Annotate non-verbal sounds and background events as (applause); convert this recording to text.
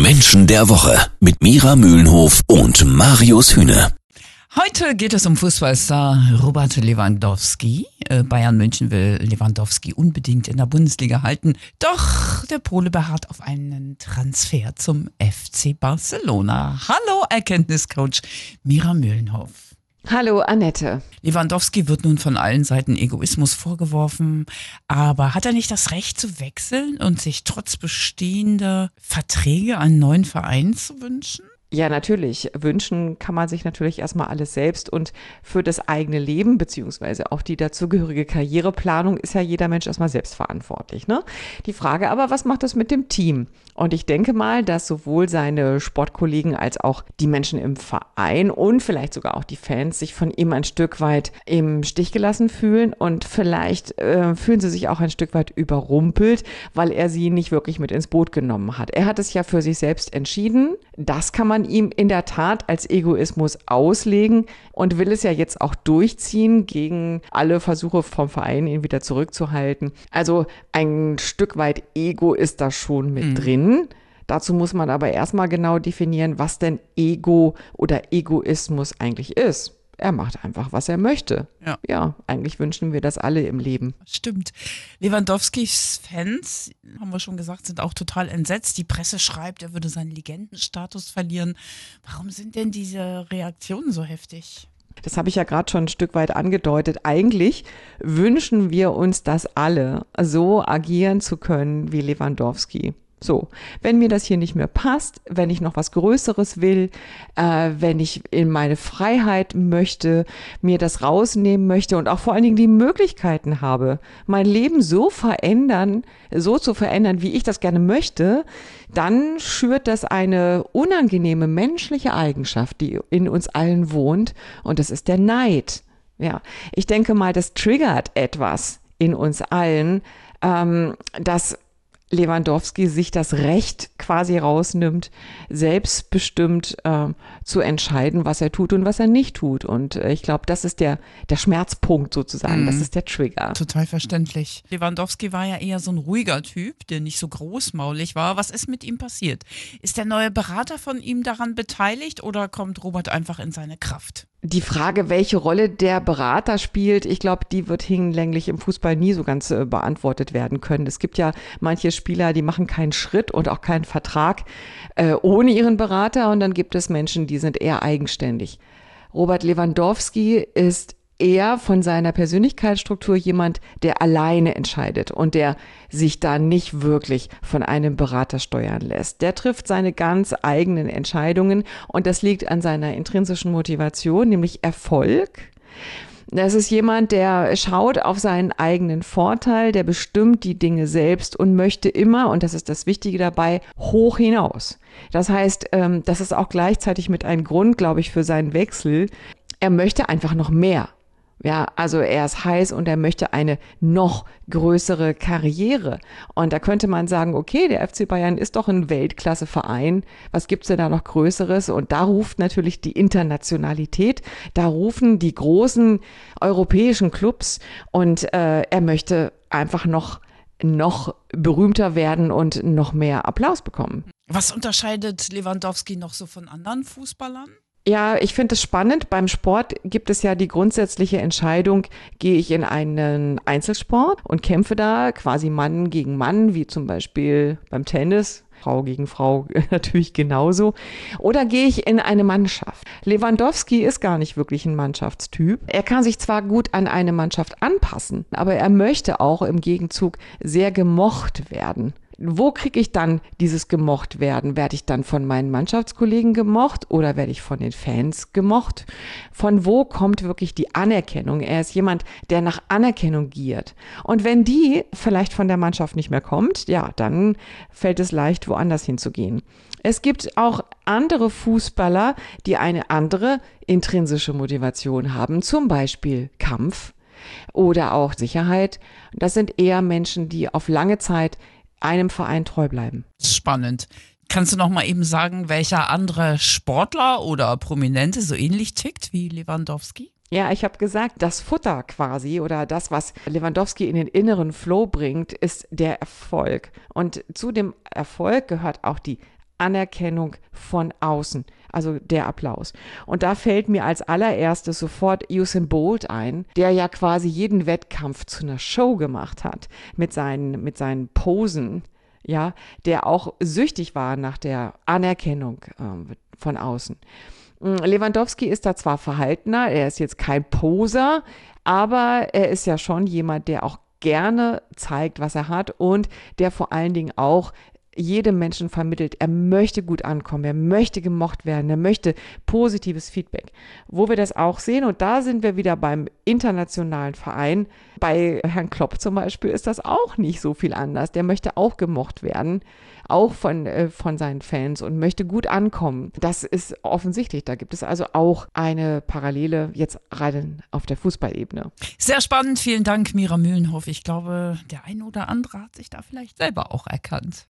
Menschen der Woche mit Mira Mühlenhof und Marius Hühne. Heute geht es um Fußballstar Robert Lewandowski. Äh, Bayern München will Lewandowski unbedingt in der Bundesliga halten. Doch der Pole beharrt auf einen Transfer zum FC Barcelona. Hallo Erkenntniscoach Mira Mühlenhof. Hallo Annette. Lewandowski wird nun von allen Seiten Egoismus vorgeworfen, aber hat er nicht das Recht zu wechseln und sich trotz bestehender Verträge einen neuen Verein zu wünschen? Ja, natürlich. Wünschen kann man sich natürlich erstmal alles selbst und für das eigene Leben beziehungsweise auch die dazugehörige Karriereplanung ist ja jeder Mensch erstmal selbst verantwortlich. Ne? Die Frage aber, was macht das mit dem Team? Und ich denke mal, dass sowohl seine Sportkollegen als auch die Menschen im Verein und vielleicht sogar auch die Fans sich von ihm ein Stück weit im Stich gelassen fühlen und vielleicht äh, fühlen sie sich auch ein Stück weit überrumpelt, weil er sie nicht wirklich mit ins Boot genommen hat. Er hat es ja für sich selbst entschieden. Das kann man ihm in der Tat als Egoismus auslegen und will es ja jetzt auch durchziehen gegen alle Versuche vom Verein, ihn wieder zurückzuhalten. Also ein Stück weit Ego ist da schon mit mhm. drin. Dazu muss man aber erstmal genau definieren, was denn Ego oder Egoismus eigentlich ist. Er macht einfach, was er möchte. Ja. ja, eigentlich wünschen wir das alle im Leben. Stimmt. Lewandowskis Fans, haben wir schon gesagt, sind auch total entsetzt. Die Presse schreibt, er würde seinen Legendenstatus verlieren. Warum sind denn diese Reaktionen so heftig? Das habe ich ja gerade schon ein Stück weit angedeutet. Eigentlich wünschen wir uns das alle, so agieren zu können wie Lewandowski. So, wenn mir das hier nicht mehr passt, wenn ich noch was Größeres will, äh, wenn ich in meine Freiheit möchte, mir das rausnehmen möchte und auch vor allen Dingen die Möglichkeiten habe, mein Leben so verändern, so zu verändern, wie ich das gerne möchte, dann schürt das eine unangenehme menschliche Eigenschaft, die in uns allen wohnt, und das ist der Neid. Ja, ich denke mal, das triggert etwas in uns allen, ähm, das Lewandowski sich das Recht quasi rausnimmt, selbstbestimmt äh, zu entscheiden, was er tut und was er nicht tut. Und äh, ich glaube, das ist der, der Schmerzpunkt sozusagen, mhm. das ist der Trigger. Total verständlich. Lewandowski war ja eher so ein ruhiger Typ, der nicht so großmaulig war. Was ist mit ihm passiert? Ist der neue Berater von ihm daran beteiligt oder kommt Robert einfach in seine Kraft? Die Frage, welche Rolle der Berater spielt, ich glaube, die wird hinlänglich im Fußball nie so ganz äh, beantwortet werden können. Es gibt ja manche Spieler, die machen keinen Schritt und auch keinen Vertrag äh, ohne ihren Berater und dann gibt es Menschen, die sind eher eigenständig. Robert Lewandowski ist eher von seiner Persönlichkeitsstruktur jemand, der alleine entscheidet und der sich da nicht wirklich von einem Berater steuern lässt. Der trifft seine ganz eigenen Entscheidungen und das liegt an seiner intrinsischen Motivation, nämlich Erfolg. Das ist jemand, der schaut auf seinen eigenen Vorteil, der bestimmt die Dinge selbst und möchte immer, und das ist das Wichtige dabei, hoch hinaus. Das heißt, ähm, das ist auch gleichzeitig mit einem Grund, glaube ich, für seinen Wechsel. Er möchte einfach noch mehr. Ja, also er ist heiß und er möchte eine noch größere Karriere. Und da könnte man sagen, okay, der FC Bayern ist doch ein Weltklasseverein. Was gibt's denn da noch Größeres? Und da ruft natürlich die Internationalität, da rufen die großen europäischen Clubs und äh, er möchte einfach noch noch berühmter werden und noch mehr Applaus bekommen. Was unterscheidet Lewandowski noch so von anderen Fußballern? Ja, ich finde es spannend. Beim Sport gibt es ja die grundsätzliche Entscheidung, gehe ich in einen Einzelsport und kämpfe da quasi Mann gegen Mann, wie zum Beispiel beim Tennis. Frau gegen Frau (laughs) natürlich genauso. Oder gehe ich in eine Mannschaft? Lewandowski ist gar nicht wirklich ein Mannschaftstyp. Er kann sich zwar gut an eine Mannschaft anpassen, aber er möchte auch im Gegenzug sehr gemocht werden wo kriege ich dann dieses gemocht werden? Werde ich dann von meinen Mannschaftskollegen gemocht oder werde ich von den Fans gemocht? Von wo kommt wirklich die Anerkennung? Er ist jemand, der nach Anerkennung giert. Und wenn die vielleicht von der Mannschaft nicht mehr kommt, ja, dann fällt es leicht, woanders hinzugehen. Es gibt auch andere Fußballer, die eine andere intrinsische Motivation haben, zum Beispiel Kampf oder auch Sicherheit. Das sind eher Menschen, die auf lange Zeit einem Verein treu bleiben. Spannend. Kannst du noch mal eben sagen, welcher andere Sportler oder Prominente so ähnlich tickt wie Lewandowski? Ja, ich habe gesagt, das Futter quasi oder das, was Lewandowski in den inneren Flow bringt, ist der Erfolg. Und zu dem Erfolg gehört auch die Anerkennung von außen, also der Applaus. Und da fällt mir als allererstes sofort Usain Bolt ein, der ja quasi jeden Wettkampf zu einer Show gemacht hat mit seinen, mit seinen Posen, ja, der auch süchtig war nach der Anerkennung äh, von außen. Mm, Lewandowski ist da zwar verhaltener, er ist jetzt kein Poser, aber er ist ja schon jemand, der auch gerne zeigt, was er hat und der vor allen Dingen auch jedem Menschen vermittelt, er möchte gut ankommen, er möchte gemocht werden, er möchte positives Feedback. Wo wir das auch sehen, und da sind wir wieder beim internationalen Verein, bei Herrn Klopp zum Beispiel ist das auch nicht so viel anders. Der möchte auch gemocht werden, auch von, äh, von seinen Fans und möchte gut ankommen. Das ist offensichtlich. Da gibt es also auch eine Parallele jetzt rein auf der Fußballebene. Sehr spannend. Vielen Dank, Mira Mühlenhoff. Ich glaube, der eine oder andere hat sich da vielleicht selber auch erkannt.